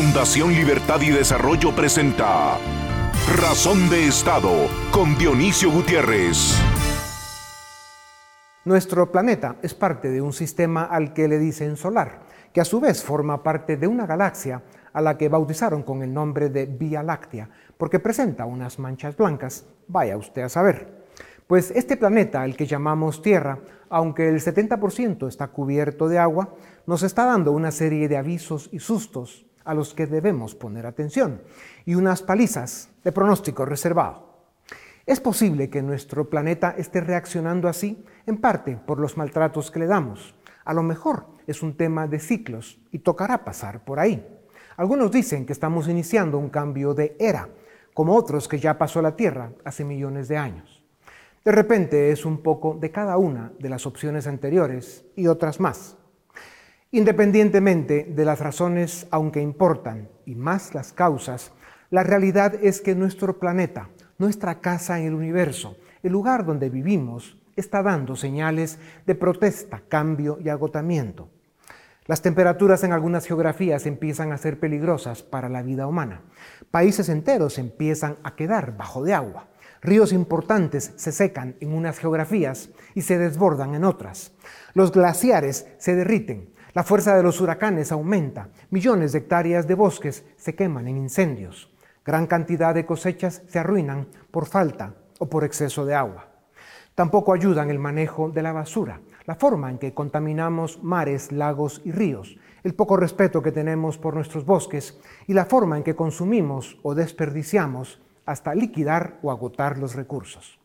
Fundación Libertad y Desarrollo presenta Razón de Estado con Dionisio Gutiérrez. Nuestro planeta es parte de un sistema al que le dicen solar, que a su vez forma parte de una galaxia a la que bautizaron con el nombre de Vía Láctea, porque presenta unas manchas blancas, vaya usted a saber. Pues este planeta, el que llamamos Tierra, aunque el 70% está cubierto de agua, nos está dando una serie de avisos y sustos a los que debemos poner atención y unas palizas de pronóstico reservado. Es posible que nuestro planeta esté reaccionando así, en parte por los maltratos que le damos. A lo mejor es un tema de ciclos y tocará pasar por ahí. Algunos dicen que estamos iniciando un cambio de era, como otros que ya pasó la Tierra hace millones de años. De repente es un poco de cada una de las opciones anteriores y otras más. Independientemente de las razones, aunque importan, y más las causas, la realidad es que nuestro planeta, nuestra casa en el universo, el lugar donde vivimos, está dando señales de protesta, cambio y agotamiento. Las temperaturas en algunas geografías empiezan a ser peligrosas para la vida humana. Países enteros empiezan a quedar bajo de agua. Ríos importantes se secan en unas geografías y se desbordan en otras. Los glaciares se derriten. La fuerza de los huracanes aumenta. Millones de hectáreas de bosques se queman en incendios. Gran cantidad de cosechas se arruinan por falta o por exceso de agua. Tampoco ayudan el manejo de la basura, la forma en que contaminamos mares, lagos y ríos, el poco respeto que tenemos por nuestros bosques y la forma en que consumimos o desperdiciamos hasta liquidar o agotar los recursos.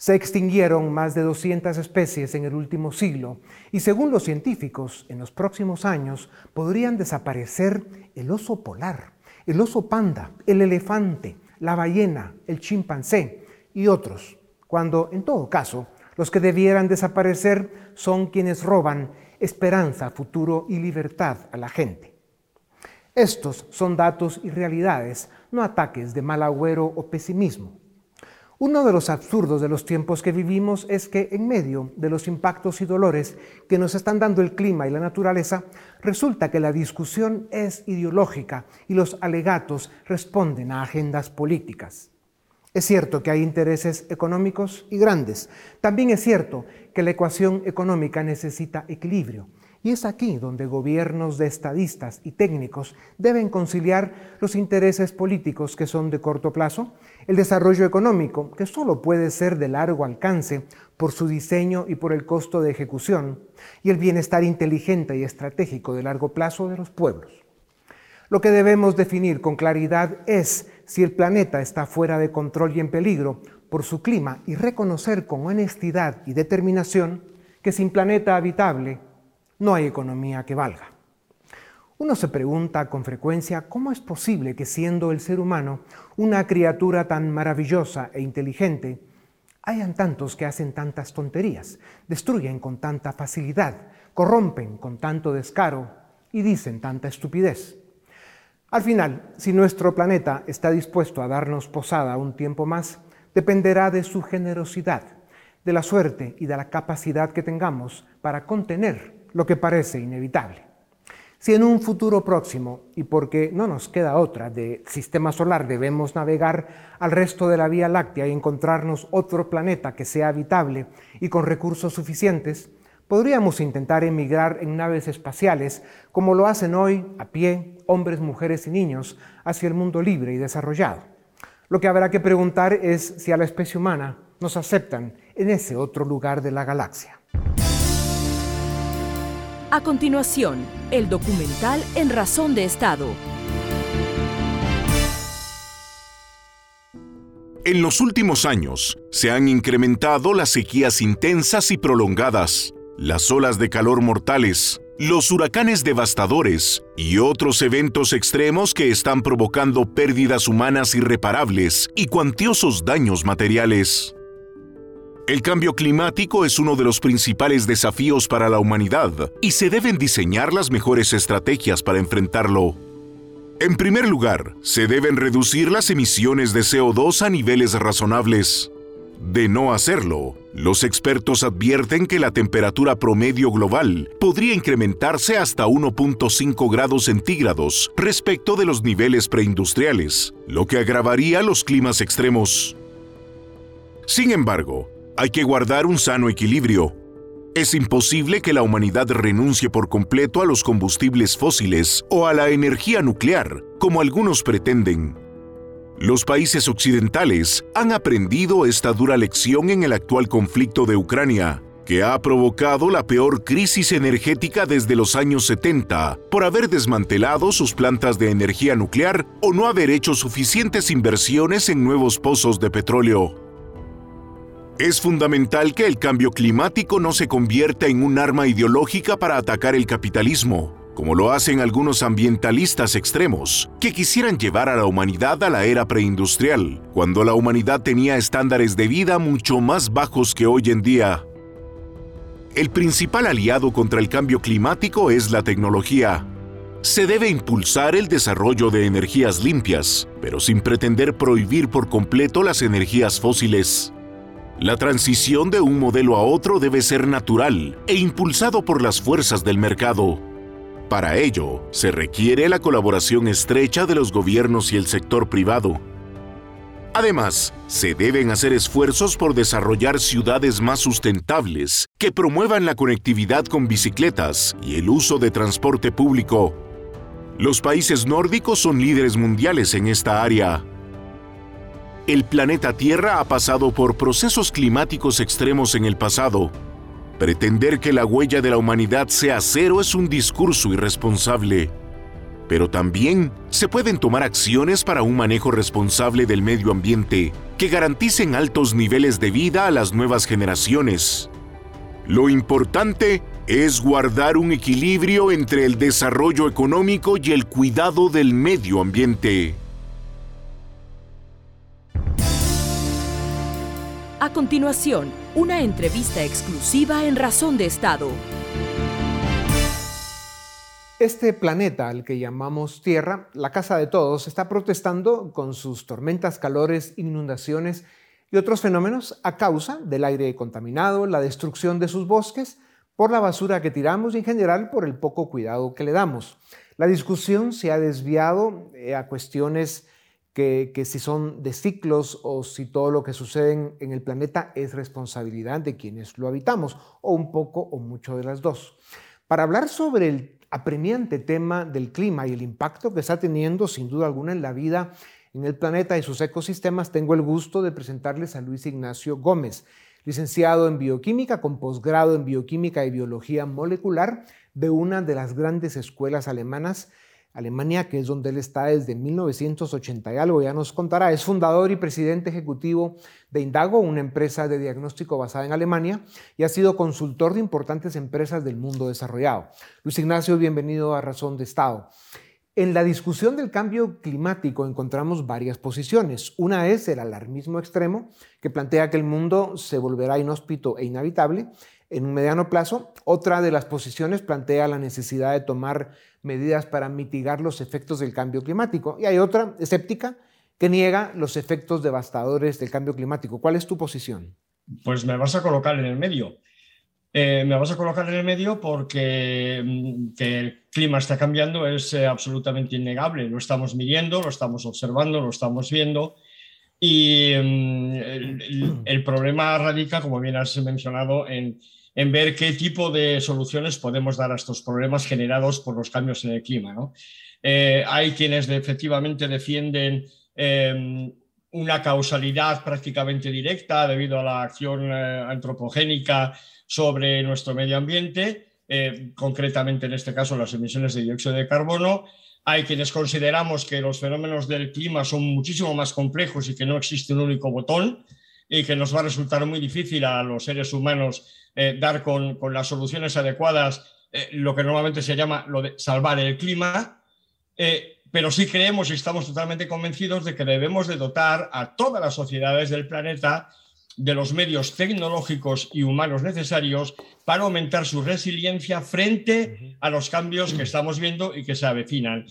Se extinguieron más de 200 especies en el último siglo y según los científicos, en los próximos años podrían desaparecer el oso polar, el oso panda, el elefante, la ballena, el chimpancé y otros, cuando en todo caso los que debieran desaparecer son quienes roban esperanza, futuro y libertad a la gente. Estos son datos y realidades, no ataques de mal agüero o pesimismo. Uno de los absurdos de los tiempos que vivimos es que en medio de los impactos y dolores que nos están dando el clima y la naturaleza, resulta que la discusión es ideológica y los alegatos responden a agendas políticas. Es cierto que hay intereses económicos y grandes. También es cierto que la ecuación económica necesita equilibrio y es aquí donde gobiernos de estadistas y técnicos deben conciliar los intereses políticos que son de corto plazo, el desarrollo económico, que solo puede ser de largo alcance por su diseño y por el costo de ejecución, y el bienestar inteligente y estratégico de largo plazo de los pueblos. Lo que debemos definir con claridad es si el planeta está fuera de control y en peligro por su clima y reconocer con honestidad y determinación que sin planeta habitable no hay economía que valga. Uno se pregunta con frecuencia cómo es posible que siendo el ser humano una criatura tan maravillosa e inteligente, hayan tantos que hacen tantas tonterías, destruyen con tanta facilidad, corrompen con tanto descaro y dicen tanta estupidez. Al final, si nuestro planeta está dispuesto a darnos posada un tiempo más, dependerá de su generosidad, de la suerte y de la capacidad que tengamos para contener lo que parece inevitable. Si en un futuro próximo, y porque no nos queda otra, de sistema solar debemos navegar al resto de la Vía Láctea y encontrarnos otro planeta que sea habitable y con recursos suficientes, podríamos intentar emigrar en naves espaciales como lo hacen hoy a pie hombres, mujeres y niños hacia el mundo libre y desarrollado. Lo que habrá que preguntar es si a la especie humana nos aceptan en ese otro lugar de la galaxia. A continuación, el documental En Razón de Estado. En los últimos años se han incrementado las sequías intensas y prolongadas, las olas de calor mortales, los huracanes devastadores y otros eventos extremos que están provocando pérdidas humanas irreparables y cuantiosos daños materiales. El cambio climático es uno de los principales desafíos para la humanidad y se deben diseñar las mejores estrategias para enfrentarlo. En primer lugar, se deben reducir las emisiones de CO2 a niveles razonables. De no hacerlo, los expertos advierten que la temperatura promedio global podría incrementarse hasta 1.5 grados centígrados respecto de los niveles preindustriales, lo que agravaría los climas extremos. Sin embargo, hay que guardar un sano equilibrio. Es imposible que la humanidad renuncie por completo a los combustibles fósiles o a la energía nuclear, como algunos pretenden. Los países occidentales han aprendido esta dura lección en el actual conflicto de Ucrania, que ha provocado la peor crisis energética desde los años 70 por haber desmantelado sus plantas de energía nuclear o no haber hecho suficientes inversiones en nuevos pozos de petróleo. Es fundamental que el cambio climático no se convierta en un arma ideológica para atacar el capitalismo, como lo hacen algunos ambientalistas extremos, que quisieran llevar a la humanidad a la era preindustrial, cuando la humanidad tenía estándares de vida mucho más bajos que hoy en día. El principal aliado contra el cambio climático es la tecnología. Se debe impulsar el desarrollo de energías limpias, pero sin pretender prohibir por completo las energías fósiles. La transición de un modelo a otro debe ser natural e impulsado por las fuerzas del mercado. Para ello, se requiere la colaboración estrecha de los gobiernos y el sector privado. Además, se deben hacer esfuerzos por desarrollar ciudades más sustentables que promuevan la conectividad con bicicletas y el uso de transporte público. Los países nórdicos son líderes mundiales en esta área. El planeta Tierra ha pasado por procesos climáticos extremos en el pasado, Pretender que la huella de la humanidad sea cero es un discurso irresponsable. Pero también se pueden tomar acciones para un manejo responsable del medio ambiente que garanticen altos niveles de vida a las nuevas generaciones. Lo importante es guardar un equilibrio entre el desarrollo económico y el cuidado del medio ambiente. A continuación, una entrevista exclusiva en Razón de Estado. Este planeta al que llamamos Tierra, la casa de todos, está protestando con sus tormentas, calores, inundaciones y otros fenómenos a causa del aire contaminado, la destrucción de sus bosques, por la basura que tiramos y en general por el poco cuidado que le damos. La discusión se ha desviado eh, a cuestiones que, si son de ciclos o si todo lo que sucede en, el planeta es responsabilidad de quienes lo habitamos, o un poco o mucho de las dos. Para hablar sobre el apremiante tema del clima y el impacto que está teniendo sin duda alguna en la vida en el planeta y sus ecosistemas, tengo el gusto de presentarles a Luis Ignacio Gómez, licenciado en bioquímica con posgrado en bioquímica y biología molecular de una de las grandes escuelas alemanas Alemania, que es donde él está desde 1980 y algo, ya nos contará. Es fundador y presidente ejecutivo de Indago, una empresa de diagnóstico basada en Alemania, y ha sido consultor de importantes empresas del mundo desarrollado. Luis Ignacio, bienvenido a Razón de Estado. En la discusión del cambio climático encontramos varias posiciones. Una es el alarmismo extremo, que plantea que el mundo se volverá inhóspito e inhabitable en un mediano plazo. Otra de las posiciones plantea la necesidad de tomar medidas para mitigar los efectos del cambio climático. Y hay otra escéptica que niega los efectos devastadores del cambio climático. ¿Cuál es tu posición? Pues me vas a colocar en el medio. Eh, me vas a colocar en el medio porque mm, que el clima está cambiando es eh, absolutamente innegable. Lo estamos midiendo, lo estamos observando, lo estamos viendo. Y mm, el, problema radica, como bien has mencionado, en en ver qué tipo de soluciones podemos dar a estos problemas generados por los cambios en el clima. Eh, hay quienes efectivamente defienden em, una causalidad prácticamente directa debido a la acción eh, antropogénica sobre nuestro medio ambiente, eh, concretamente en este caso las emisiones de dióxido de carbono. Hay quienes consideramos que los fenómenos del clima son muchísimo más complejos y que no existe un único botón y que nos va a resultar muy difícil a los seres humanos eh, dar con, las soluciones adecuadas eh, lo que normalmente se llama lo de salvar el clima, eh, pero sí creemos y estamos totalmente convencidos de que debemos de dotar a todas las sociedades del planeta de los medios tecnológicos y humanos necesarios para aumentar su resiliencia frente a los cambios que estamos viendo y que se avecinan.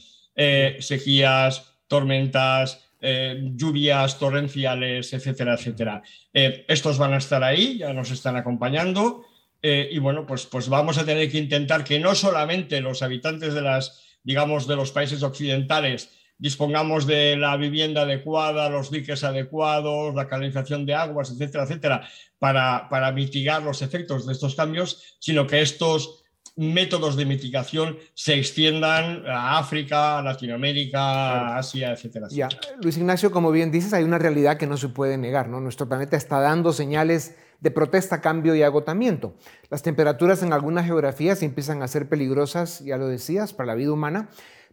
sequías, tormentas, eh, lluvias torrenciales, etcétera, etcétera. Eh, estos van a estar ahí, ya nos están acompañando. y bueno, pues, pues vamos a tener que intentar que no solamente los habitantes de las, digamos, de los países occidentales dispongamos de la vivienda adecuada, los diques adecuados, la canalización de aguas, etcétera, etcétera, para, para mitigar los efectos de estos cambios, sino que estos métodos de mitigación se extiendan a África, a Latinoamérica, a Asia, etcétera, Ya. Luis Ignacio, como bien dices, hay una realidad que no se puede negar, ¿no? Nuestro planeta está dando señales de protesta, cambio y agotamiento. Las temperaturas en algunas geografías empiezan a ser peligrosas, ya lo decías, para la vida humana.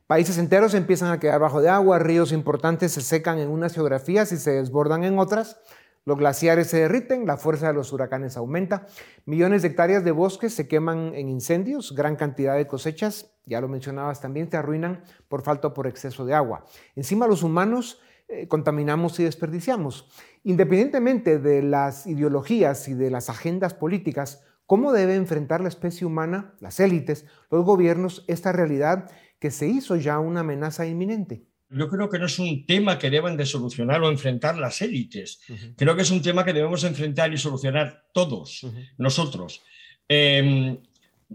Países enteros empiezan a quedar bajo de agua, ríos importantes se secan en unas geografías y se desbordan en otras. Los glaciares se derriten, la fuerza de los huracanes aumenta, millones de hectáreas de bosques se queman en incendios, gran cantidad de cosechas, ya lo mencionabas también, se arruinan por falta o por exceso de agua. Encima los humanos eh, contaminamos y desperdiciamos. Independientemente de las ideologías y de las agendas políticas, ¿cómo debe enfrentar la especie humana, las élites, los gobiernos, esta realidad que se hizo ya una amenaza inminente? yo creo que no es un tema que deban de solucionar o enfrentar las élites. Creo que es un tema que debemos enfrentar y solucionar todos, nosotros. Em,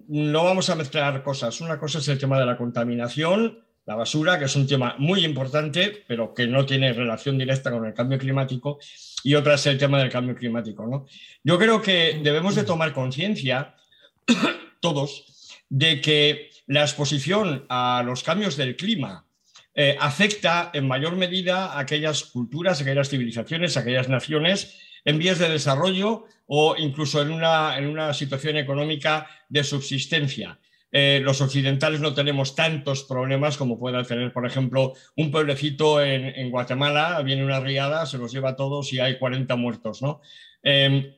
no vamos a mezclar cosas. Una cosa es el tema de la contaminación, la basura, que es un tema muy importante, pero que no tiene relación directa con el cambio climático, y otra es el tema del cambio climático. ¿no? Yo creo que debemos de tomar conciencia, todos, de que la exposición a los cambios del clima, eh, afecta en mayor medida a aquellas culturas, aquellas civilizaciones, aquellas naciones en vías de desarrollo o incluso en una, en una situación económica de subsistencia. Eh, los occidentales no tenemos tantos problemas como pueda tener, por ejemplo, un pueblecito en, Guatemala, viene una riada, se los lleva a todos y hay 40 muertos. ¿no? Em,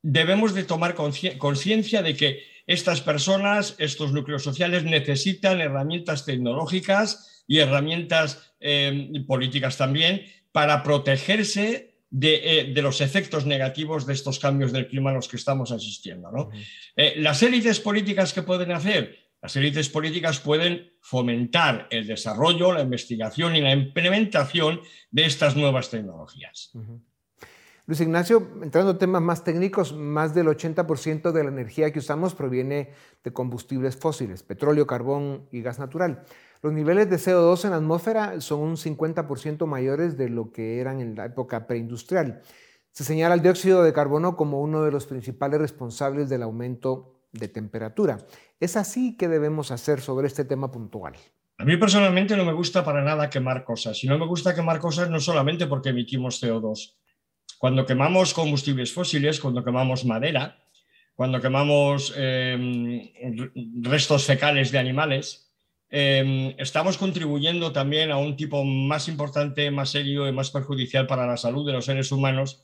debemos de tomar conciencia de que estas personas, estos núcleos sociales necesitan herramientas tecnológicas y herramientas eh, políticas también para protegerse eh, de, los efectos negativos de estos cambios del clima a los que estamos asistiendo. ¿no? Eh, las élites políticas que pueden hacer, las élites políticas pueden fomentar el desarrollo, la investigación y la implementación de estas nuevas tecnologías. Luis Ignacio, entrando en temas más técnicos, más del 80% de la energía que usamos proviene de combustibles fósiles, petróleo, carbón y gas natural. Los niveles de CO2 en la atmósfera son un 50% mayores de lo que eran en la época preindustrial. Se señala el dióxido de carbono como uno de los principales responsables del aumento de temperatura. ¿Es así que debemos hacer sobre este tema puntual? A mí personalmente no me gusta para nada quemar cosas. Y no me gusta quemar cosas no solamente porque emitimos CO2. Cuando quemamos combustibles fósiles, cuando quemamos madera, cuando quemamos eh, restos fecales de animales, Em, estamos contribuyendo también a un tipo más importante, más serio y más perjudicial para la salud de los seres humanos,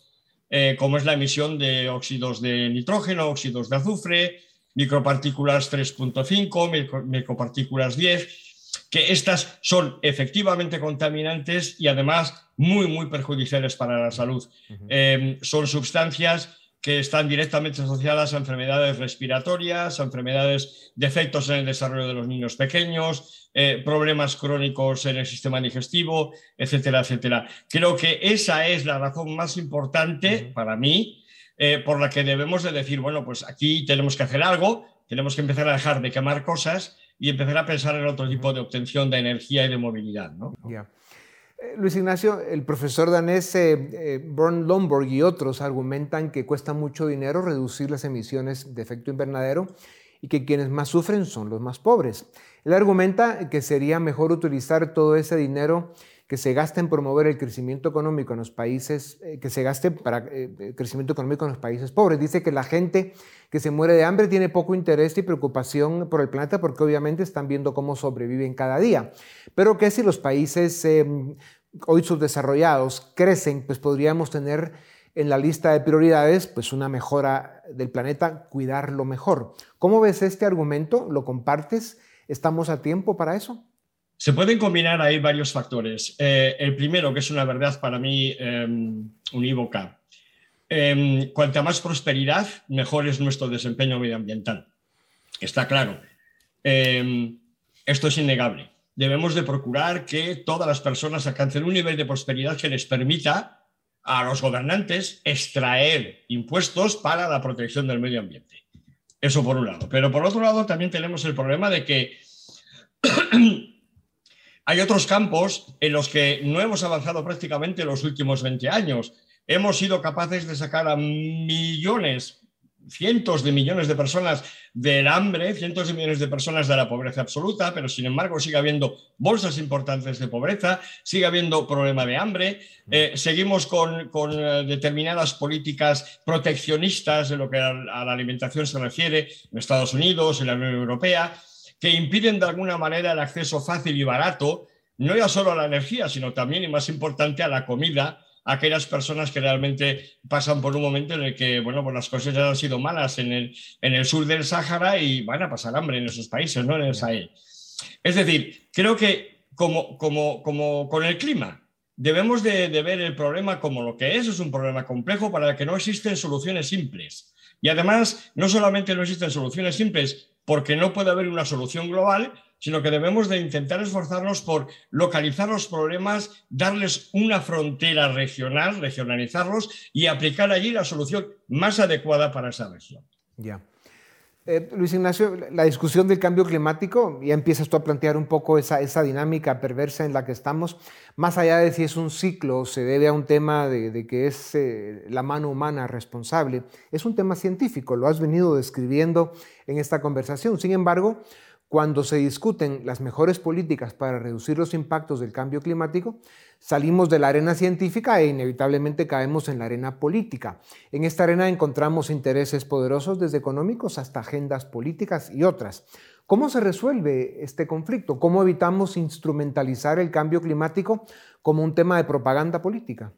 eh, como es la emisión de óxidos de nitrógeno, óxidos de azufre, micropartículas 3.5, micropartículas 10, que estas son efectivamente contaminantes y además muy, muy perjudiciales para la salud. Em, son sustancias que están directamente asociadas a enfermedades respiratorias, a enfermedades, defectos en el desarrollo de los niños pequeños, eh, problemas crónicos en el sistema digestivo, etcétera, etcétera. Creo que esa es la razón más importante para mí eh, por la que debemos de decir, bueno, pues aquí tenemos que hacer algo, tenemos que empezar a dejar de quemar cosas y empezar a pensar en otro tipo de obtención de energía y de movilidad. ¿no? Eh, Luis Ignacio, el profesor danés eh, eh Lomborg y otros argumentan que cuesta mucho dinero reducir las emisiones de efecto invernadero y que quienes más sufren son los más pobres. Él argumenta que sería mejor utilizar todo ese dinero que se gasta en promover el crecimiento económico en los países, eh, que se gaste para eh, crecimiento económico en los países pobres. Dice que la gente que se muere de hambre tiene poco interés y preocupación por el planeta porque obviamente están viendo cómo sobreviven cada día. Pero que si los países em, hoy subdesarrollados crecen, pues podríamos tener en la lista de prioridades pues una mejora del planeta, cuidarlo mejor. ¿Cómo ves este argumento? ¿Lo compartes? ¿Estamos a tiempo para eso? Se pueden combinar ahí varios factores. Eh, el primero, que es una verdad para mí em, unívoca, em, cuanta más prosperidad, mejor es nuestro desempeño medioambiental. Está claro. Em, esto es innegable. debemos de procurar que todas las personas alcancen un nivel de prosperidad que les permita a los gobernantes extraer impuestos para la protección del medio ambiente. Eso por un lado. Pero por otro lado también tenemos el problema de que hay otros campos en los que no hemos avanzado prácticamente en los últimos 20 años. Hemos sido capaces de sacar a millones, cientos de millones de personas del hambre, cientos de millones de personas de la pobreza absoluta, pero sin embargo sigue habiendo bolsas importantes de pobreza, sigue habiendo problema de hambre, eh, seguimos con, eh, determinadas políticas proteccionistas de lo que a, la alimentación se refiere en Estados Unidos, en la Unión Europea, que impiden de alguna manera el acceso fácil y barato, no ya solo a la energía, sino también y más importante a la comida aquellas personas que realmente pasan por un momento en el que, bueno, pues las cosas ya han sido malas en el, en el sur del Sáhara y van a pasar hambre en esos países, no en el Sahel. Es decir, creo que como, como, como con el clima, debemos de, de, ver el problema como lo que es, es un problema complejo para el que no existen soluciones simples. Y además, no solamente no existen soluciones simples porque no puede haber una solución global, sino que debemos de intentar esforzarnos por localizar los problemas, darles una frontera regional, regionalizarlos y aplicar allí la solución más adecuada para esa región. Ya. Eh, Luis Ignacio, la discusión del cambio climático, ya empiezas tú a plantear un poco esa, esa, dinámica perversa en la que estamos, más allá de si es un ciclo se debe a un tema de, que es eh, la mano humana responsable, es un tema científico, lo has venido describiendo en esta conversación. Sin embargo, cuando se discuten las mejores políticas para reducir los impactos del cambio climático, salimos de la arena científica e inevitablemente caemos en la arena política. En esta arena encontramos intereses poderosos desde económicos hasta agendas políticas y otras. ¿Cómo se resuelve este conflicto? ¿Cómo evitamos instrumentalizar el cambio climático como un tema de propaganda política?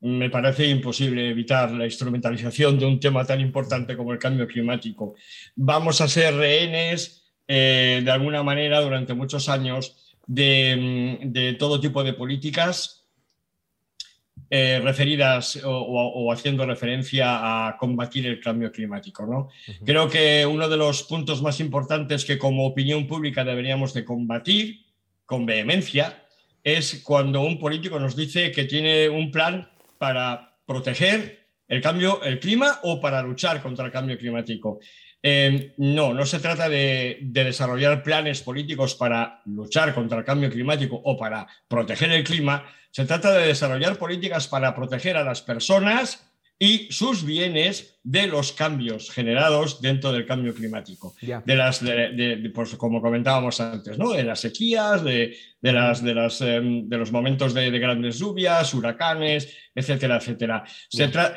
Me parece imposible evitar la instrumentalización de un tema tan importante como el cambio climático. Vamos a ser rehenes, eh, de alguna manera, durante muchos años, de, todo tipo de políticas eh, referidas o, haciendo referencia a combatir el cambio climático. ¿no? Creo que uno de los puntos más importantes que como opinión pública deberíamos de combatir con vehemencia es cuando un político nos dice que tiene un plan para proteger el cambio, el clima o para luchar contra el cambio climático. Eh, no, no se trata de, desarrollar planes políticos para luchar contra el cambio climático o para proteger el clima, se trata de desarrollar políticas para proteger a las personas y sus bienes de los cambios generados dentro del cambio climático. De las, pues, como comentábamos antes, ¿no? de las sequías, de, las, de, las, em, de los momentos de, grandes lluvias, huracanes, etcétera, etcétera.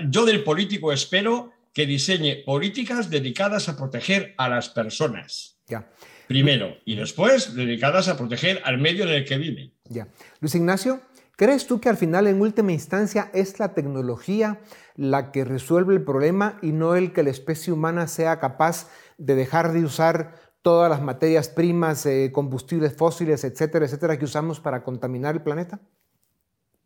yo del político espero que diseñe políticas dedicadas a proteger a las personas. Primero, y después dedicadas a proteger al medio en el que viven. Luis Ignacio, ¿crees tú que al final, en última instancia, es la tecnología la que resuelve el problema y no el que la especie humana sea capaz de dejar de usar todas las materias primas, eh, combustibles fósiles, etcétera, etcétera, que usamos para contaminar el planeta?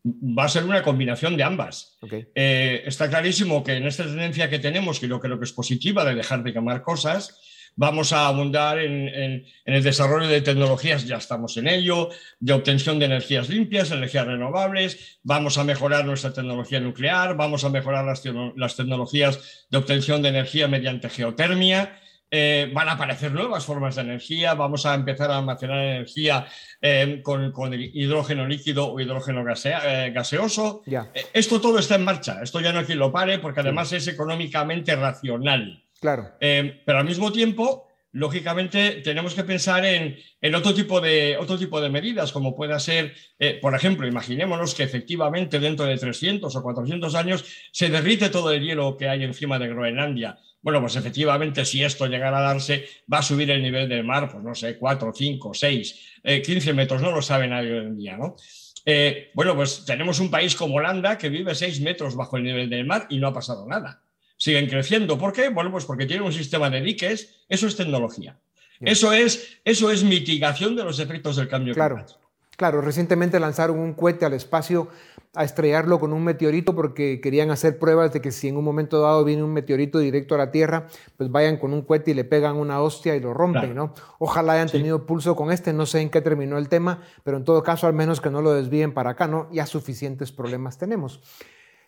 Va a ser una combinación de ambas. Eh, está clarísimo que en esta tendencia que tenemos, que que, lo que es positiva de dejar de quemar cosas, Vamos a abundar en, el desarrollo de tecnologías, ya estamos en ello, de obtención de energías limpias, energías renovables, vamos a mejorar nuestra tecnología nuclear, vamos a mejorar las, tecnologías de obtención de energía mediante geotermia. Eh, van a aparecer nuevas formas de energía, vamos a empezar a almacenar energía eh, con, hidrógeno líquido o hidrógeno eh, gaseoso. esto todo está en marcha, esto ya no hay quien lo pare porque además es económicamente racional. Claro. Eh, pero al mismo tiempo, lógicamente, tenemos que pensar en, otro, tipo de, otro tipo de medidas, como pueda ser, eh, por ejemplo, imaginémonos que efectivamente dentro de 300 o 400 años se derrite todo el hielo que hay encima de Groenlandia. Bueno, pues efectivamente, si esto llegara a darse, va a subir el nivel del mar, pues no sé, 4, 5, 6, 15 metros, no lo sabe nadie hoy en día, ¿no? Eh, bueno, pues tenemos un país como Holanda que vive 6 metros bajo el nivel del mar y no ha pasado nada siguen creciendo. ¿Por qué? Bueno, pues porque tienen un sistema de diques, eso es tecnología. Eso es, eso es mitigación de los efectos del cambio claro. Claro, recientemente lanzaron un cohete al espacio a estrellarlo con un meteorito porque querían hacer pruebas de que si en un momento dado viene un meteorito directo a la Tierra, pues vayan con un cohete y le pegan una hostia y lo rompen, ¿no? Ojalá hayan tenido pulso con este, no sé en qué terminó el tema, pero en todo caso al menos que no lo desvíen para acá, ¿no? Ya suficientes problemas tenemos.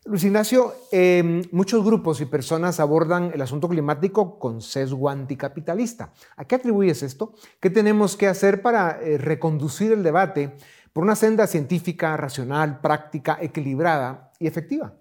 Luis Ignacio, em, muchos grupos y personas abordan el asunto climático con sesgo anticapitalista. ¿A qué atribuyes esto? ¿Qué tenemos que hacer para eh, reconducir el debate por una senda científica, racional, práctica, equilibrada y efectiva?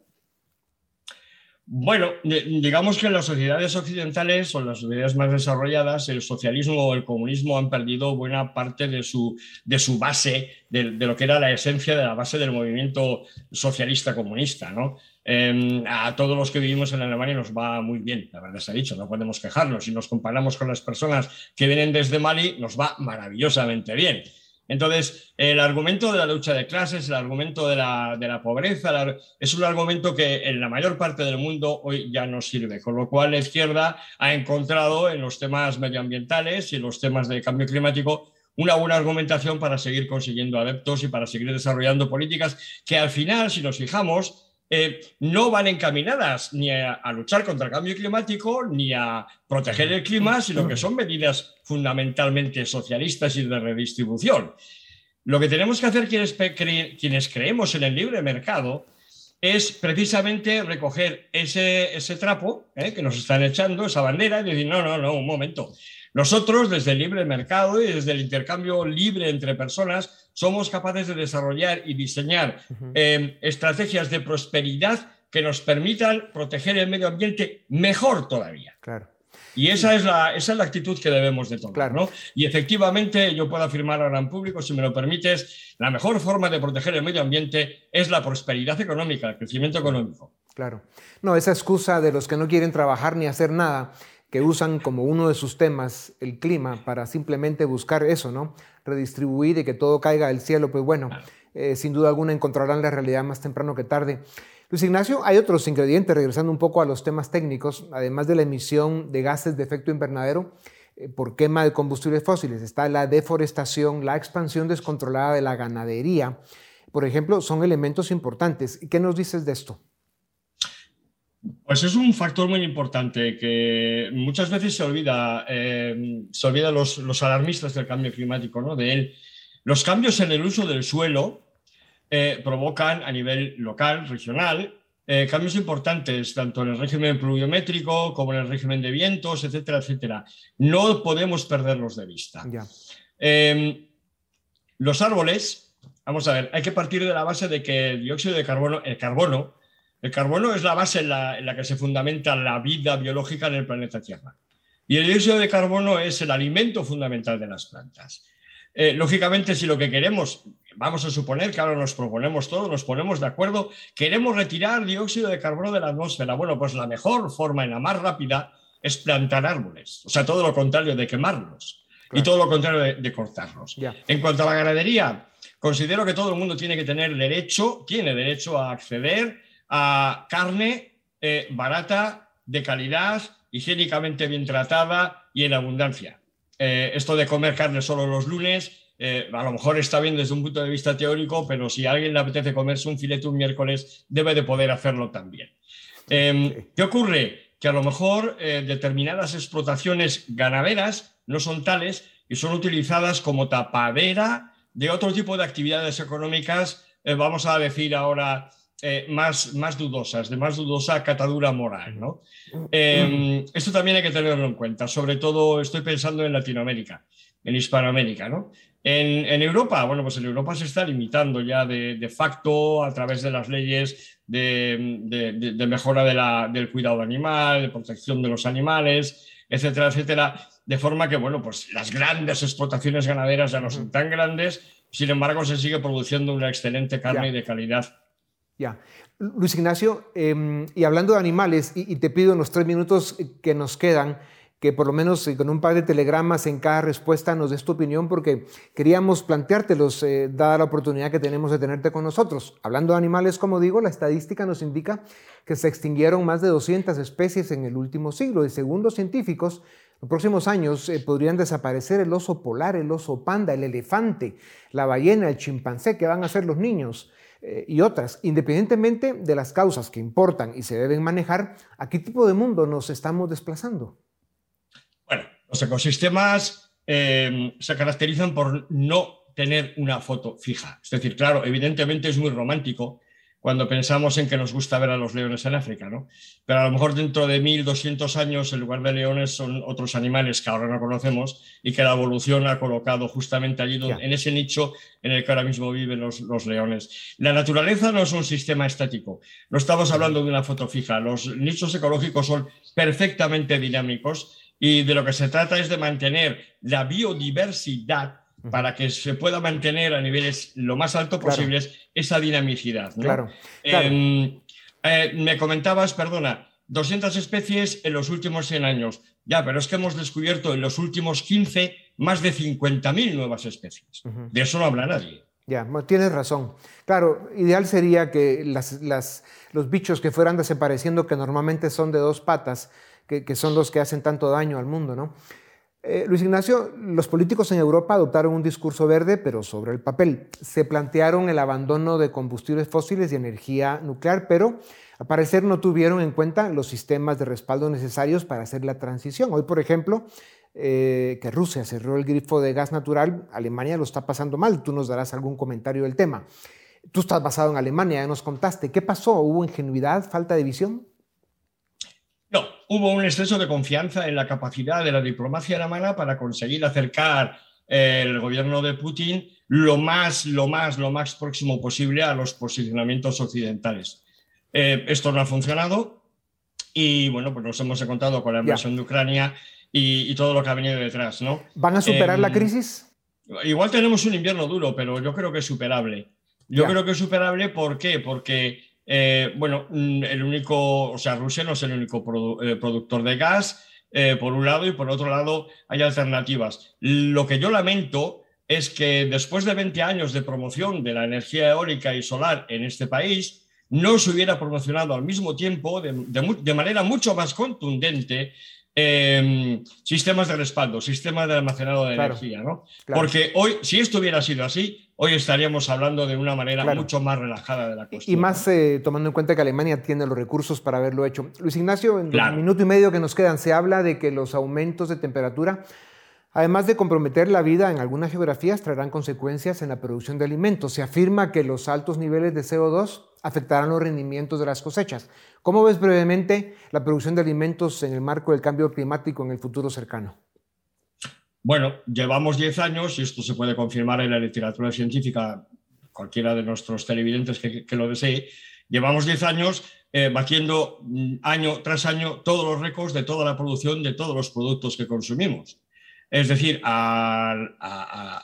Bueno, digamos que en las sociedades occidentales o en las sociedades más desarrolladas, el socialismo o el comunismo han perdido buena parte de su, de su base, de, lo que era la esencia de la base del movimiento socialista comunista. ¿no? Em, a todos los que vivimos en Alemania nos va muy bien, la verdad se ha dicho, no podemos quejarnos. Si nos comparamos con las personas que vienen desde Mali, nos va maravillosamente bien. Entonces, el argumento de la lucha de clases, el argumento de la, pobreza, es un argumento que en la mayor parte del mundo hoy ya no sirve, con lo cual la izquierda ha encontrado en los temas medioambientales y en los temas de cambio climático una buena argumentación para seguir consiguiendo adeptos y para seguir desarrollando políticas que al final, si nos fijamos, eh, no van encaminadas ni a, luchar contra el cambio climático ni a proteger el clima, sino que son medidas fundamentalmente socialistas y de redistribución. Lo que tenemos que hacer quienes, quienes creemos en el libre mercado es precisamente recoger ese, ese trapo eh, que nos están echando, esa bandera, y decir, no, no, no, un momento. Nosotros, desde el libre mercado y desde el intercambio libre entre personas, somos capaces de desarrollar y diseñar eh, estrategias de prosperidad que nos permitan proteger el medio ambiente mejor todavía. Claro. Y esa es, la, esa es la actitud que debemos de tomar. Claro. ¿no? Y efectivamente, yo puedo afirmar ahora en público, si me lo permites, la mejor forma de proteger el medio ambiente es la prosperidad económica, el crecimiento económico. Claro. No, esa excusa de los que no quieren trabajar ni hacer nada que usan como uno de sus temas el clima para simplemente buscar eso, ¿no? Redistribuir y que todo caiga del cielo, pues bueno, eh, sin duda alguna encontrarán la realidad más temprano que tarde. Luis Ignacio, hay otros ingredientes, regresando un poco a los temas técnicos, además de la emisión de gases de efecto invernadero eh, por quema de combustibles fósiles, está la deforestación, la expansión descontrolada de la ganadería, por ejemplo, son elementos importantes. ¿Qué nos dices de esto? Pues es un factor muy importante que muchas veces se olvida, eh, se olvida los, los, alarmistas del cambio climático, ¿no? De él. Los cambios en el uso del suelo eh, provocan a nivel local, regional, eh, cambios importantes, tanto en el régimen pluviométrico como en el régimen de vientos, etcétera, etcétera. No podemos perderlos de vista. Em, los árboles, vamos a ver, hay que partir de la base de que el dióxido de carbono, el carbono, el carbono es la base en la, que se fundamenta la vida biológica en el planeta Tierra. Y el dióxido de carbono es el alimento fundamental de las plantas. Eh, lógicamente, si lo que queremos, vamos a suponer que ahora nos proponemos todo, nos ponemos de acuerdo, queremos retirar dióxido de carbono de la atmósfera. Bueno, pues la mejor forma y la más rápida es plantar árboles. O sea, todo lo contrario de quemarlos y todo lo contrario de, cortarlos. En cuanto a la ganadería, considero que todo el mundo tiene que tener derecho, tiene derecho a acceder a carne eh, barata, de calidad, higiénicamente bien tratada y en abundancia. Eh, esto de comer carne solo los lunes, eh, a lo mejor está bien desde un punto de vista teórico, pero si a alguien le apetece comerse un filete un miércoles, debe de poder hacerlo también. Em, ¿Qué ocurre? Que a lo mejor determinadas explotaciones ganaderas no son tales y son utilizadas como tapadera de otro tipo de actividades económicas, vamos a decir ahora, eh, más, más dudosas, de más dudosa catadura moral. ¿no? Em, esto también hay que tenerlo en cuenta, sobre todo estoy pensando en Latinoamérica, en Hispanoamérica. ¿no? En, Europa, bueno, pues en Europa se está limitando ya de, facto a través de las leyes de, mejora del cuidado animal, de protección de los animales, etcétera, etcétera, de forma que, bueno, pues las grandes explotaciones ganaderas ya no son tan grandes, sin embargo se sigue produciendo una excelente carne y de calidad ya. Luis Ignacio, em, y hablando de animales, y, te pido en los tres minutos que nos quedan, que por lo menos eh, con un par de telegramas en cada respuesta nos des tu opinión, porque queríamos planteártelos, eh, dada la oportunidad que tenemos de tenerte con nosotros. Hablando de animales, como digo, la estadística nos indica que se extinguieron más de 200 especies en el último siglo, y según los científicos, los próximos años eh, podrían desaparecer el oso polar, el oso panda, el elefante, la ballena, el chimpancé, que van a ser los niños y otras. Independientemente de las causas que importan y se deben manejar, ¿a qué tipo de mundo nos estamos desplazando? Bueno, los ecosistemas eh, se caracterizan por no tener una foto fija. Es decir, claro, evidentemente es muy romántico cuando pensamos en que nos gusta ver a los leones en África, ¿no? Pero a lo mejor dentro de 1200 años, en lugar de leones, son otros animales que ahora no conocemos y que la evolución ha colocado justamente allí, en ese nicho en el que ahora mismo viven los, los, leones. La naturaleza no es un sistema estático, no estamos hablando de una foto fija, los nichos ecológicos son perfectamente dinámicos y de lo que se trata es de mantener la biodiversidad para que se pueda mantener a niveles lo más alto posibles esa dinamicidad. Claro. Em, eh, me comentabas, perdona, 200 especies en los últimos 100 años. Ya, pero es que hemos descubierto en los últimos 15 más de 50.000 nuevas especies. De eso no habla nadie. Ya, tienes razón. Claro, ideal sería que los bichos que fueran desapareciendo, que normalmente son de dos patas, que, que son los que hacen tanto daño al mundo, ¿no? Eh, Luis Ignacio, los políticos en Europa adoptaron un discurso verde, pero sobre el papel. Se plantearon el abandono de combustibles fósiles y energía nuclear, pero al parecer no tuvieron en cuenta los sistemas de respaldo necesarios para hacer la transición. Hoy, por ejemplo, eh, que Rusia cerró el grifo de gas natural, Alemania lo está pasando mal. Tú nos darás algún comentario del tema. Tú estás basado en Alemania, nos contaste. ¿Qué pasó? ¿Hubo ingenuidad, falta de visión? Hubo un exceso de confianza en la capacidad de la diplomacia alemana para conseguir acercar eh, el gobierno de Putin lo más, lo más, lo más próximo posible a los posicionamientos occidentales. Eh, esto no ha funcionado y bueno, pues nos hemos encontrado con la invasión de Ucrania y, todo lo que ha venido detrás, ¿no? ¿Van a superar la em, crisis? Igual tenemos un invierno duro, pero yo creo que es superable. Yo creo que es superable, ¿por qué? Porque eh, bueno, mm, el único, o sea, Rusia no es el único eh, productor de gas, eh, por un lado, y por otro lado hay alternativas. Lo que yo lamento es que después de 20 años de promoción de la energía eólica y solar en este país, no se hubiera promocionado al mismo tiempo, de manera mucho más contundente, Em, sistemas de respaldo, sistemas de almacenado de energía, ¿no? Porque hoy, si esto hubiera sido así, hoy estaríamos hablando de una manera mucho más relajada de la cuestión. Y más eh, tomando en cuenta que Alemania tiene los recursos para haberlo hecho. Luis Ignacio, en el minuto y medio que nos quedan, se habla de que los aumentos de temperatura Además de comprometer la vida en algunas geografías, traerán consecuencias en la producción de alimentos. Se afirma que los altos niveles de CO2 afectarán los rendimientos de las cosechas. ¿Cómo ves brevemente la producción de alimentos en el marco del cambio climático en el futuro cercano? Bueno, llevamos 10 años, y esto se puede confirmar en la literatura científica, cualquiera de nuestros televidentes que, lo desee, llevamos 10 años eh, batiendo mm, año tras año todos los récords de toda la producción de todos los productos que consumimos. Es decir, a,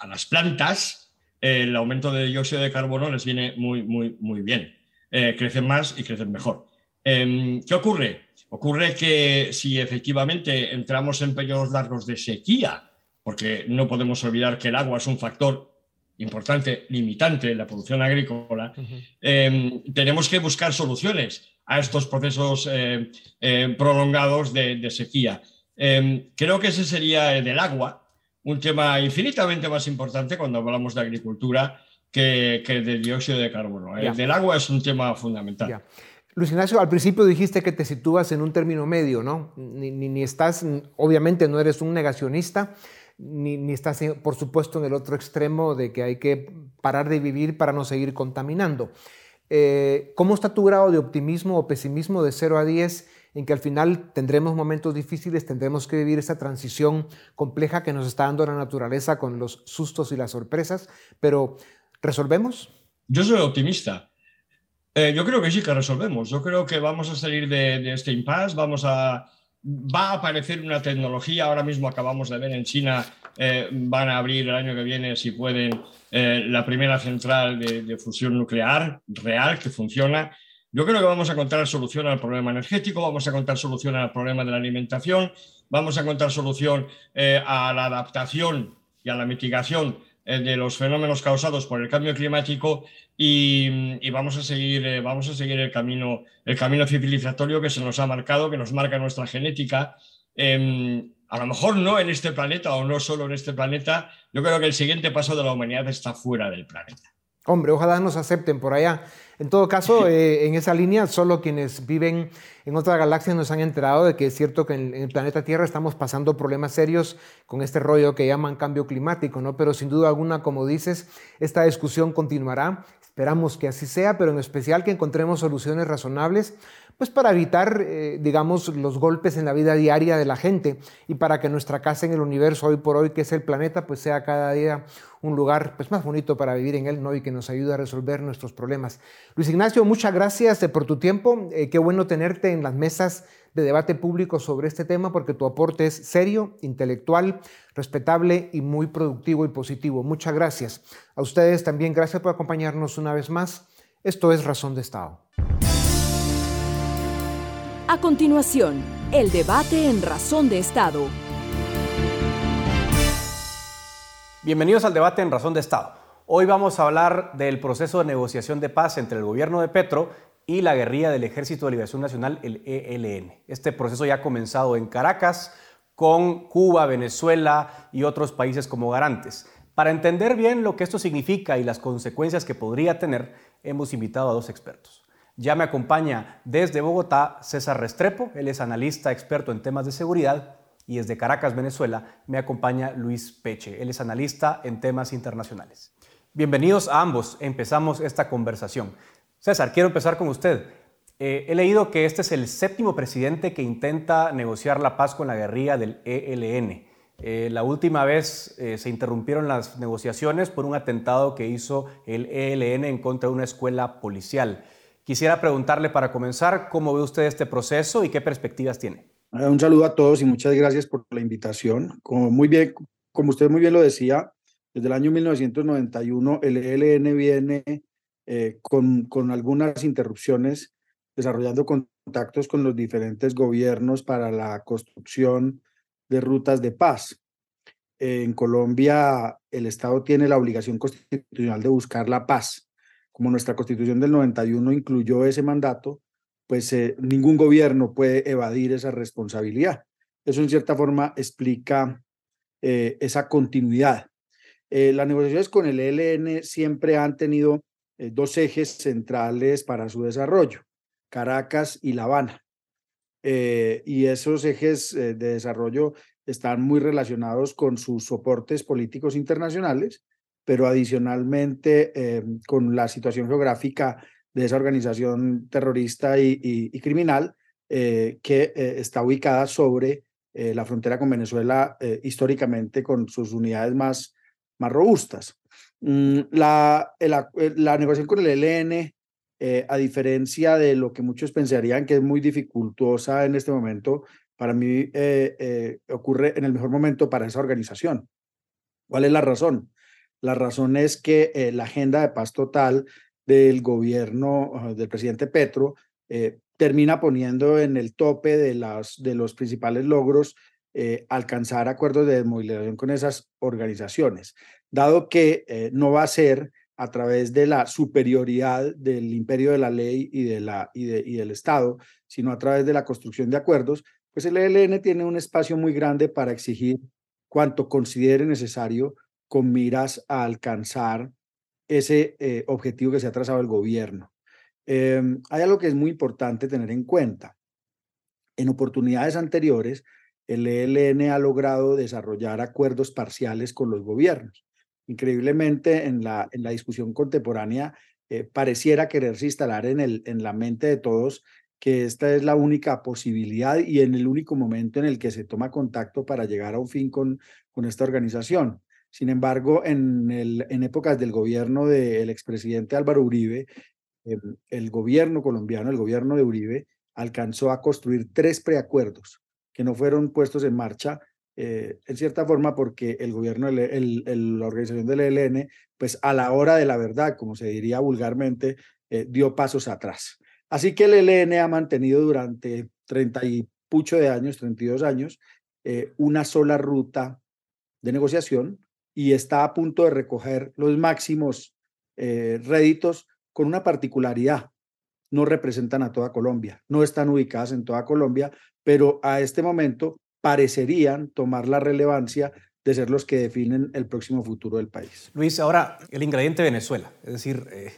las plantas el aumento de dióxido de carbono les viene muy, muy, muy bien. Eh, crecen más y crecen mejor. Em, ¿Qué ocurre? Ocurre que si efectivamente entramos en periodos largos de sequía, porque no podemos olvidar que el agua es un factor importante, limitante en la producción agrícola, em, tenemos que buscar soluciones a estos procesos eh, eh, prolongados de sequía. Em, creo que ese sería el del agua, un tema infinitamente más importante cuando hablamos de agricultura que, el del dióxido de carbono. El del agua es un tema fundamental. Luis Ignacio, al principio dijiste que te sitúas en un término medio, ¿no? Ni, estás, obviamente no eres un negacionista, ni, estás, por supuesto, en el otro extremo de que hay que parar de vivir para no seguir contaminando. Eh, ¿Cómo está tu grado de optimismo o pesimismo de 0 a 10 en que al final tendremos momentos difíciles, tendremos que vivir esa transición compleja que nos está dando la naturaleza con los sustos y las sorpresas, pero ¿resolvemos? Yo soy optimista. Eh, yo creo que sí que resolvemos. Yo creo que vamos a salir de, este impasse, vamos a, va a aparecer una tecnología, ahora mismo acabamos de ver en China, eh, van a abrir el año que viene, si pueden, eh, la primera central de, de, fusión nuclear real que funciona. Yo creo que vamos a encontrar solución al problema energético, vamos a encontrar solución al problema de la alimentación, vamos a encontrar solución eh, a la adaptación y a la mitigación de los fenómenos causados por el cambio climático y, vamos, a seguir, eh, vamos a seguir el camino, el camino civilizatorio que se nos ha marcado, que nos marca nuestra genética. Em, a lo mejor no en este planeta o no solo en este planeta, yo creo que el siguiente paso de la humanidad está fuera del planeta. Hombre, ojalá nos acepten por allá. En todo caso, eh, en esa línea, solo quienes viven en otra galaxia nos han enterado de que es cierto que en, el planeta Tierra estamos pasando problemas serios con este rollo que llaman cambio climático, ¿no? Pero sin duda alguna, como dices, esta discusión continuará. Esperamos que así sea, pero en especial que encontremos soluciones razonables pues para evitar, eh, digamos, los golpes en la vida diaria de la gente y para que nuestra casa en el universo hoy por hoy, que es el planeta, pues sea cada día un lugar pues, más bonito para vivir en él ¿no? y que nos ayude a resolver nuestros problemas. Luis Ignacio, muchas gracias eh, por tu tiempo. Eh, qué bueno tenerte en las mesas de debate público sobre este tema porque tu aporte es serio, intelectual, respetable y muy productivo y positivo. Muchas gracias. A ustedes también gracias por acompañarnos una vez más. Esto es Razón de Estado. A continuación, el debate en Razón de Estado. Bienvenidos al debate en Razón de Estado. Hoy vamos a hablar del proceso de negociación de paz entre el gobierno de Petro y la guerrilla del Ejército de Liberación Nacional, el ELN. Este proceso ya ha comenzado en Caracas con Cuba, Venezuela y otros países como garantes. Para entender bien lo que esto significa y las consecuencias que podría tener, hemos invitado a dos expertos. Ya me acompaña desde Bogotá César Restrepo, él es analista experto en temas de seguridad, y desde Caracas, Venezuela, me acompaña Luis Peche, él es analista en temas internacionales. Bienvenidos a ambos, empezamos esta conversación. César, quiero empezar con usted. Eh, he leído que este es el séptimo presidente que intenta negociar la paz con la guerrilla del ELN. Eh, la última vez eh, se interrumpieron las negociaciones por un atentado que hizo el ELN en contra de una escuela policial. Quisiera preguntarle para comenzar, ¿cómo ve usted este proceso y qué perspectivas tiene? Ah, un saludo a todos y muchas gracias por la invitación. Como, muy bien, como usted muy bien lo decía, desde el año 1991 el ELN viene eh, con, con algunas interrupciones, desarrollando contactos con los diferentes gobiernos para la construcción de rutas de paz. En Colombia, el Estado tiene la obligación constitucional de buscar la paz como nuestra constitución del 91 incluyó ese mandato, pues eh, ningún gobierno puede evadir esa responsabilidad. Eso en cierta forma explica eh, esa continuidad. Eh, las negociaciones con el ELN siempre han tenido dos ejes centrales para su desarrollo, Caracas y La Habana. y esos ejes de desarrollo están muy relacionados con sus soportes políticos internacionales pero adicionalmente eh, con la situación geográfica de esa organización terrorista y, criminal eh, que eh, está ubicada sobre la frontera con Venezuela históricamente con sus unidades más, más robustas. Mm, la, la, negociación con el ELN, a diferencia de lo que muchos pensarían que es muy dificultosa en este momento, para mí ocurre en el mejor momento para esa organización. ¿Cuál es la razón? La razón es que eh, la agenda de paz total del gobierno ah, del presidente Petro eh, termina poniendo en el tope de, las, de los principales logros eh, alcanzar acuerdos de desmovilización con esas organizaciones, dado que no va a ser a través de la superioridad del imperio de la ley y, de la, y, y del Estado, sino a través de la construcción de acuerdos, pues el ELN tiene un espacio muy grande para exigir cuanto considere necesario con miras a alcanzar ese eh, objetivo que se ha trazado el gobierno. Em, hay algo que es muy importante tener en cuenta. En oportunidades anteriores, el ELN ha logrado desarrollar acuerdos parciales con los gobiernos. Increíblemente, en la, en la discusión contemporánea, eh, pareciera quererse instalar en, el, en la mente de todos que esta es la única posibilidad y en el único momento en el que se toma contacto para llegar a un fin con, con esta organización. Sin embargo, en, en épocas del gobierno del expresidente Álvaro Uribe, em, el, gobierno colombiano, el gobierno de Uribe, alcanzó a construir tres preacuerdos que no fueron puestos en marcha, eh, en cierta forma porque el gobierno, el, la organización del ELN, pues a la hora de la verdad, como se diría vulgarmente, eh, dio pasos atrás. Así que el ELN ha mantenido durante 30 y pucho de años, 32 años, eh, una sola ruta de negociación y está a punto de recoger los máximos eh, réditos con una particularidad. No representan a toda Colombia, no están ubicadas en toda Colombia, pero a este momento parecerían tomar la relevancia de ser los que definen el próximo futuro del país. Luis, ahora el ingrediente Venezuela, es decir, eh,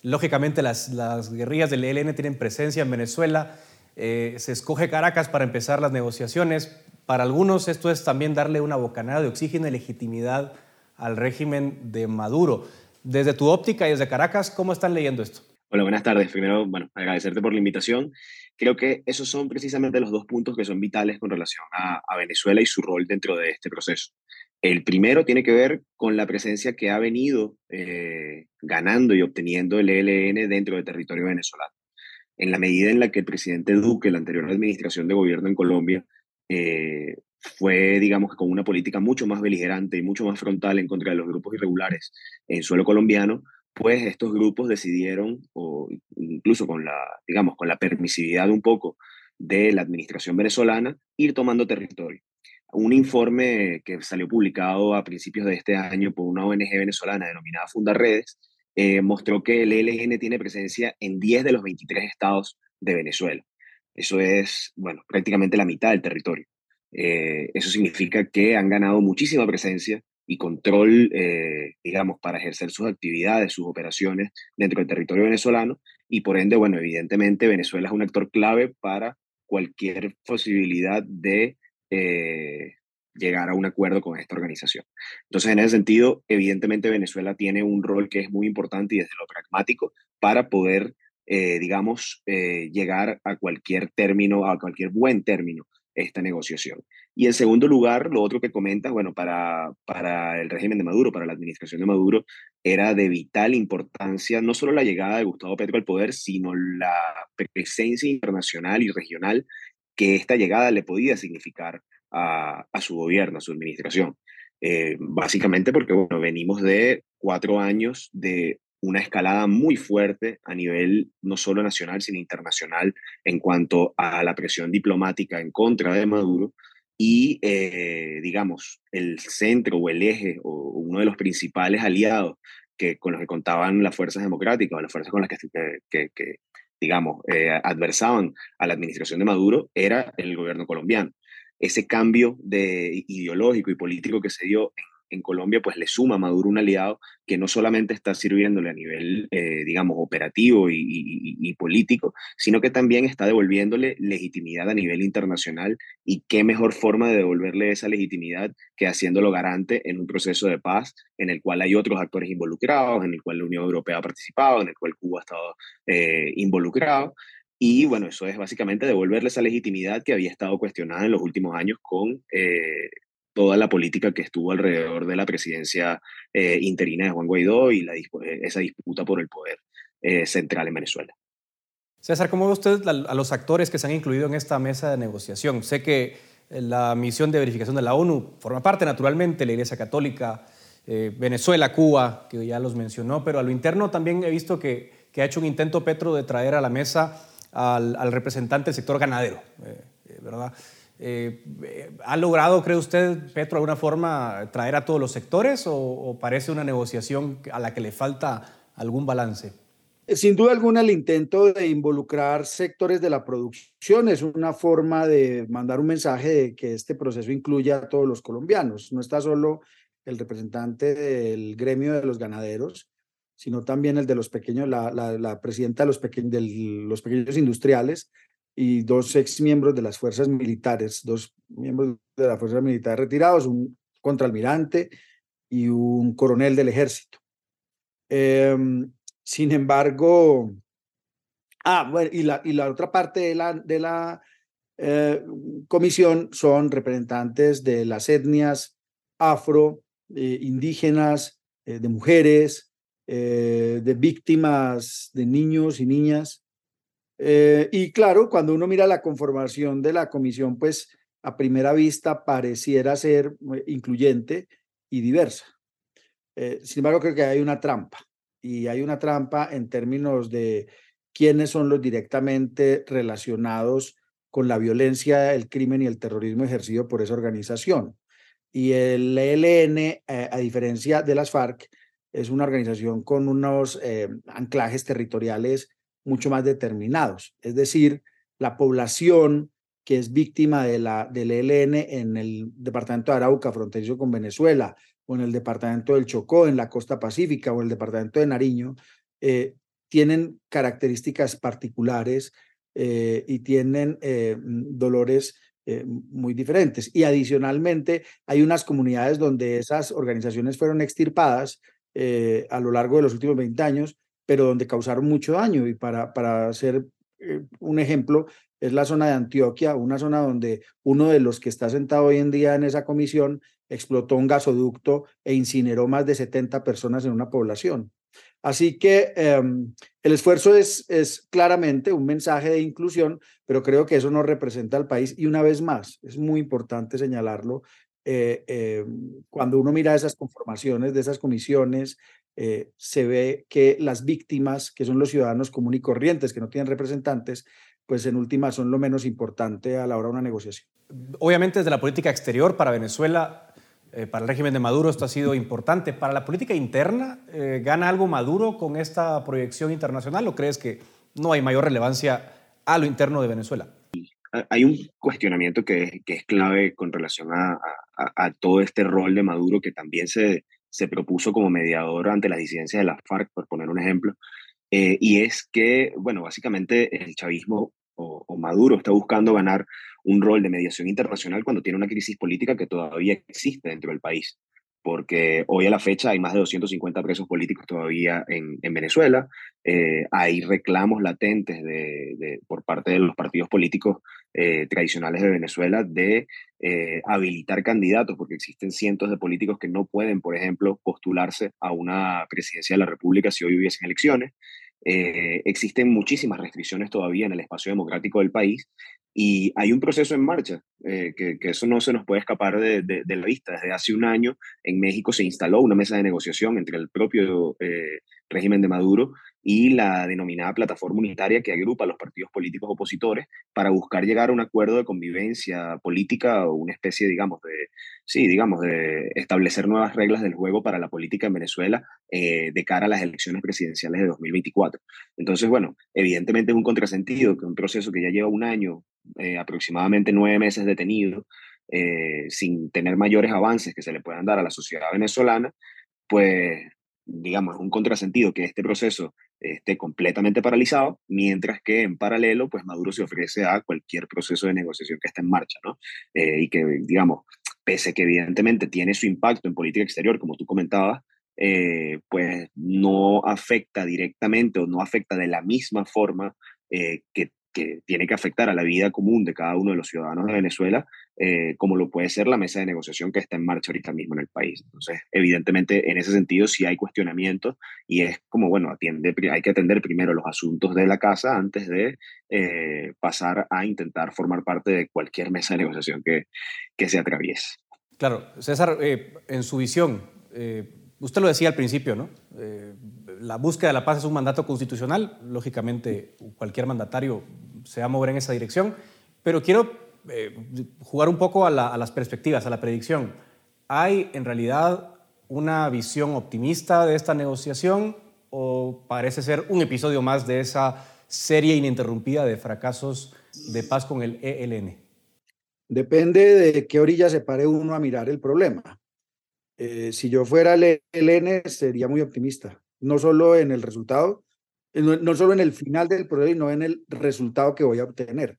lógicamente las, las, guerrillas del ELN tienen presencia en Venezuela, eh, se escoge Caracas para empezar las negociaciones, para algunos esto es también darle una bocanada de oxígeno y legitimidad al régimen de Maduro. Desde tu óptica y desde Caracas, ¿cómo están leyendo esto? Hola, buenas tardes. Primero, bueno, agradecerte por la invitación. Creo que esos son precisamente los dos puntos que son vitales con relación a, Venezuela y su rol dentro de este proceso. El primero tiene que ver con la presencia que ha venido eh, ganando y obteniendo el ELN dentro del territorio venezolano. En la medida en la que el presidente Duque, la anterior administración de gobierno en Colombia, eh, fue, digamos, con una política mucho más beligerante y mucho más frontal en contra de los grupos irregulares en suelo colombiano, pues estos grupos decidieron, o incluso con la, digamos, con la permisividad un poco de la administración venezolana, ir tomando territorio. Un informe que salió publicado a principios de este año por una ONG venezolana denominada Fundaredes, eh, mostró que el ELN tiene presencia en 10 de los 23 estados de Venezuela. Eso es, bueno, prácticamente la mitad del territorio. Eh, eso significa que han ganado muchísima presencia y control, eh, digamos, para ejercer sus actividades, sus operaciones dentro del territorio venezolano. Y por ende, bueno, evidentemente Venezuela es un actor clave para cualquier posibilidad de eh, llegar a un acuerdo con esta organización. Entonces, en ese sentido, evidentemente Venezuela tiene un rol que es muy importante y desde lo pragmático para poder, digamos, llegar a cualquier término, a cualquier buen término esta negociación. Y en segundo lugar, lo otro que comentas, bueno, para, para el régimen de Maduro, para la administración de Maduro, era de vital importancia no solo la llegada de Gustavo Petro al poder, sino la presencia internacional y regional que esta llegada le podía significar a, a su gobierno, a su administración. Eh, básicamente porque, bueno, venimos de cuatro años de una escalada muy fuerte a nivel no solo nacional, sino internacional en cuanto a la presión diplomática en contra de Maduro y, eh, digamos, el centro o el eje o uno de los principales aliados que, con los que contaban las fuerzas democráticas o las fuerzas con las que, digamos, eh, adversaban a la administración de Maduro era el gobierno colombiano. Ese cambio de ideológico y político que se dio en en Colombia, pues le suma a Maduro un aliado que no solamente está sirviéndole a nivel, eh, digamos, operativo y, político, sino que también está devolviéndole legitimidad a nivel internacional y qué mejor forma de devolverle esa legitimidad que haciéndolo garante en un proceso de paz en el cual hay otros actores involucrados, en el cual la Unión Europea ha participado, en el cual Cuba ha estado eh, involucrado. Y bueno, eso es básicamente devolverle esa legitimidad que había estado cuestionada en los últimos años con eh, toda la política que estuvo alrededor de la presidencia eh, interina de Juan Guaidó y eh, esa disputa por el poder eh, central en Venezuela. César, ¿cómo ve usted a los actores que se han incluido en esta mesa de negociación? Sé que la misión de verificación de la ONU forma parte naturalmente, la Iglesia Católica, Venezuela, Cuba, que ya los mencionó, pero a lo interno también he visto que, ha hecho un intento Petro de traer a la mesa al representante del sector ganadero, ¿verdad? Eh, ¿Ha logrado, cree usted, Petro, de alguna forma traer a todos los sectores o, parece una negociación a la que le falta algún balance? Eh, sin duda alguna, el intento de involucrar sectores de la producción es una forma de mandar un mensaje de que este proceso incluya a todos los colombianos. No está solo el representante del gremio de los ganaderos, sino también el de los pequeños, la, la, presidenta de los, de los pequeños industriales, y dos ex miembros de las fuerzas militares, dos miembros de la fuerza militar retirados, un contraalmirante y un coronel del ejército. Em, sin embargo, ah, bueno, y la, y la otra parte de la, de la eh, comisión son representantes de las etnias afro, eh, indígenas, eh, de mujeres, de víctimas de niños y niñas, eh, y claro, cuando uno mira la conformación de la comisión, pues a primera vista pareciera ser eh, incluyente y diversa. Eh, sin embargo, creo que hay una trampa y hay una trampa en términos de quiénes son los directamente relacionados con la violencia, el crimen y el terrorismo ejercido por esa organización. Y el ELN, a diferencia de las FARC, es una organización con unos anclajes territoriales mucho más determinados. Es decir, la población que es víctima de la, del ELN en el departamento de Arauca, fronterizo con Venezuela, o en el departamento del Chocó, en la costa pacífica, o el departamento de Nariño, eh, tienen características particulares eh, y tienen eh, dolores muy diferentes. Y adicionalmente, hay unas comunidades donde esas organizaciones fueron extirpadas a lo largo de los últimos 20 años, pero donde causaron mucho daño. Y para, para hacer un ejemplo, es la zona de Antioquia, una zona donde uno de los que está sentado hoy en día en esa comisión explotó un gasoducto e incineró más de 70 personas en una población. Así que em, el esfuerzo es, es claramente un mensaje de inclusión, pero creo que eso no representa al país. Y una vez más, es muy importante señalarlo, eh, em, cuando uno mira esas conformaciones de esas comisiones, eh, se ve que las víctimas, que son los ciudadanos comunes y corrientes, que no tienen representantes, pues en última son lo menos importante a la hora de una negociación. Obviamente desde la política exterior para Venezuela, eh, para el régimen de Maduro esto ha sido importante. ¿Para la política interna eh, gana algo Maduro con esta proyección internacional o crees que no hay mayor relevancia a lo interno de Venezuela? Hay un cuestionamiento que, que es clave con relación a, a, todo este rol de Maduro que también se, se propuso como mediador ante las disidencias de la FARC, por poner un ejemplo, eh, y es que, bueno, básicamente el chavismo o, Maduro está buscando ganar un rol de mediación internacional cuando tiene una crisis política que todavía existe dentro del país. Porque hoy a la fecha hay más de 250 presos políticos todavía en, en Venezuela, eh, hay reclamos latentes de, por parte de los partidos políticos eh, tradicionales de Venezuela de habilitar candidatos, porque existen cientos de políticos que no pueden, por ejemplo, postularse a una presidencia de la República si hoy hubiesen elecciones. Eh, existen muchísimas restricciones todavía en el espacio democrático del país y hay un proceso en marcha, eh, que, eso no se nos puede escapar de, la vista. Desde hace un año en México se instaló una mesa de negociación entre el propio eh, régimen de Maduro y la denominada plataforma unitaria que agrupa a los partidos políticos opositores para buscar llegar a un acuerdo de convivencia política o una especie, digamos, de, sí, digamos, de establecer nuevas reglas del juego para la política en Venezuela eh, de cara a las elecciones presidenciales de 2024. Entonces, bueno, evidentemente es un contrasentido que un proceso que ya lleva un año, eh, aproximadamente nueve meses detenido, eh, sin tener mayores avances que se le puedan dar a la sociedad venezolana, pues digamos, un contrasentido que este proceso esté completamente paralizado, mientras que en paralelo, pues Maduro se ofrece a cualquier proceso de negociación que esté en marcha, ¿no? Eh, y que, digamos, pese que evidentemente tiene su impacto en política exterior, como tú comentabas, eh, pues no afecta directamente o no afecta de la misma forma eh, que que tiene que afectar a la vida común de cada uno de los ciudadanos de Venezuela, eh, como lo puede ser la mesa de negociación que está en marcha ahorita mismo en el país. Entonces, evidentemente, en ese sentido sí hay cuestionamientos y es como, bueno, atiende, hay que atender primero los asuntos de la casa antes de eh, pasar a intentar formar parte de cualquier mesa de negociación que, que se atraviese. Claro, César, eh, en su visión, usted lo decía al principio, ¿no? la búsqueda de la paz es un mandato constitucional, lógicamente cualquier mandatario se va a mover en esa dirección, pero quiero eh, jugar un poco a, las perspectivas, a la predicción. ¿Hay en realidad una visión optimista de esta negociación o parece ser un episodio más de esa serie ininterrumpida de fracasos de paz con el ELN? Depende de qué orilla se pare uno a mirar el problema. Eh, si yo fuera el ELN, sería muy optimista no solo en el resultado, eh, no, solo en el final del proceso, sino en el resultado que voy a obtener.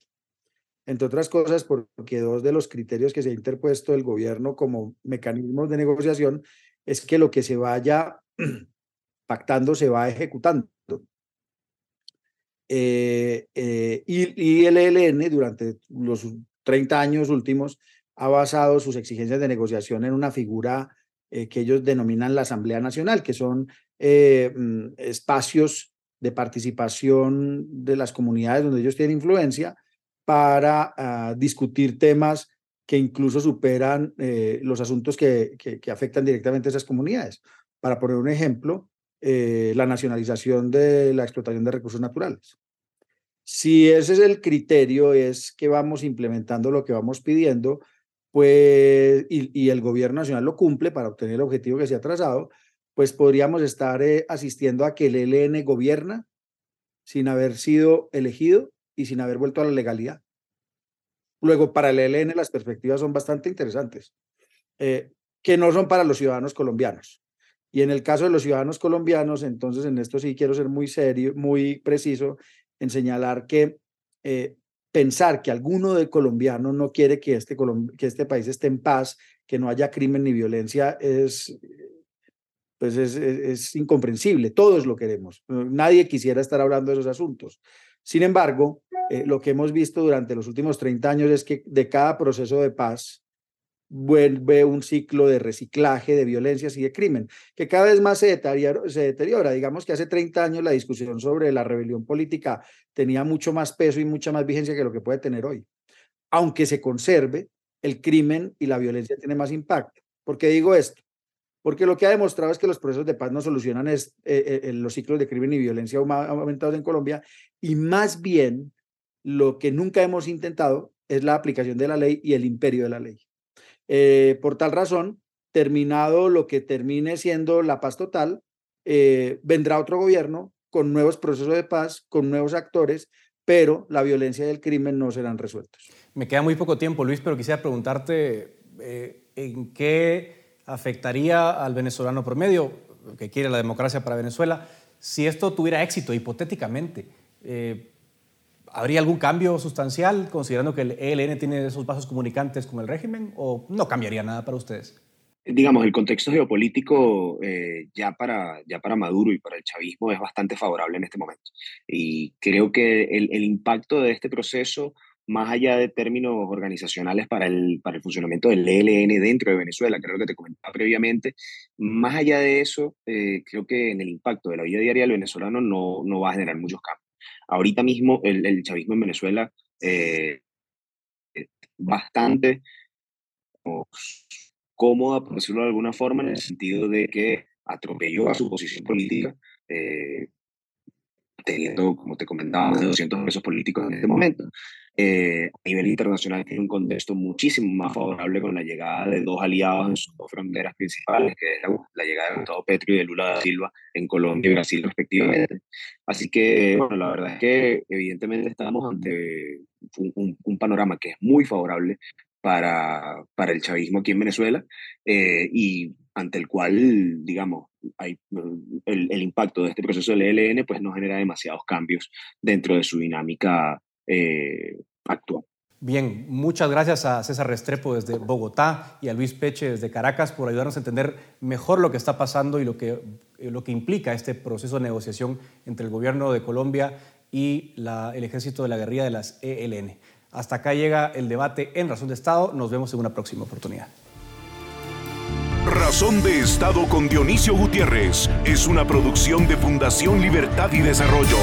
Entre otras cosas, porque dos de los criterios que se ha interpuesto el gobierno como mecanismos de negociación es que lo que se vaya pactando se va ejecutando. Eh, eh, y, el ELN durante los 30 años últimos ha basado sus exigencias de negociación en una figura que ellos denominan la Asamblea Nacional, que son eh, mm, espacios de participación de las comunidades donde ellos tienen influencia para ah, discutir temas que incluso superan eh, los asuntos que, que, afectan directamente a esas comunidades. Para poner un ejemplo, eh, la nacionalización de la explotación de recursos naturales. Si ese es el criterio, es que vamos implementando lo que vamos pidiendo, pues, y, y el gobierno nacional lo cumple para obtener el objetivo que se ha trazado, pues podríamos estar eh, asistiendo a que el ELN gobierna sin haber sido elegido y sin haber vuelto a la legalidad. Luego, para el ELN las perspectivas son bastante interesantes, eh, que no son para los ciudadanos colombianos. Y en el caso de los ciudadanos colombianos, entonces en esto sí quiero ser muy serio, muy preciso en señalar que eh, pensar que alguno de colombiano no quiere que este, que este país esté en paz, que no haya crimen ni violencia, es, pues es, es, incomprensible. Todos lo queremos. Nadie quisiera estar hablando de esos asuntos. Sin embargo, eh, lo que hemos visto durante los últimos 30 años es que de cada proceso de paz, vuelve un ciclo de reciclaje, de violencias y de crimen, que cada vez más se deteriora. Digamos que hace 30 años la discusión sobre la rebelión política tenía mucho más peso y mucha más vigencia que lo que puede tener hoy. Aunque se conserve, el crimen y la violencia tienen más impacto. ¿Por qué digo esto? Porque lo que ha demostrado es que los procesos de paz no solucionan es, eh, eh, los ciclos de crimen y violencia aumentados en Colombia y más bien lo que nunca hemos intentado es la aplicación de la ley y el imperio de la ley. Eh, por tal razón, terminado lo que termine siendo la paz total, eh, vendrá otro gobierno con nuevos procesos de paz, con nuevos actores, pero la violencia y el crimen no serán resueltos. Me queda muy poco tiempo, Luis, pero quisiera preguntarte eh, en qué afectaría al venezolano promedio, que quiere la democracia para Venezuela, si esto tuviera éxito, hipotéticamente. ¿Habría algún cambio sustancial considerando que el ELN tiene esos vasos comunicantes con el régimen o no cambiaría nada para ustedes? Digamos, el contexto geopolítico eh, ya, para, ya para Maduro y para el chavismo es bastante favorable en este momento. Y creo que el, el impacto de este proceso, más allá de términos organizacionales para el, para el funcionamiento del ELN dentro de Venezuela, creo que te comentaba previamente, más allá de eso, eh, creo que en el impacto de la vida diaria del venezolano no, no va a generar muchos cambios. Ahorita mismo el, chavismo en Venezuela eh, bastante cómoda, por decirlo de alguna forma, en el sentido de que atropelló a su posición política, eh, teniendo, como te comentaba, más de 200 pesos políticos en este momento. Eh, a nivel internacional tiene un contexto muchísimo más favorable con la llegada de dos aliados en sus dos fronteras principales, que es la, llegada de Gustavo Petro y de Lula da Silva en Colombia y Brasil respectivamente. Así que, bueno, la verdad es que evidentemente estamos ante un, un, panorama que es muy favorable para, para el chavismo aquí en Venezuela eh, y ante el cual, digamos, hay, el, el, impacto de este proceso del ELN pues no genera demasiados cambios dentro de su dinámica eh, actual. Bien, muchas gracias a César Restrepo desde Bogotá y a Luis Peche desde Caracas por ayudarnos a entender mejor lo que está pasando y lo que, lo que implica este proceso de negociación entre el gobierno de Colombia y la, el ejército de la guerrilla de las ELN. Hasta acá llega el debate en Razón de Estado. Nos vemos en una próxima oportunidad. Razón de Estado con Dionisio Gutiérrez es una producción de Fundación Libertad y Desarrollo.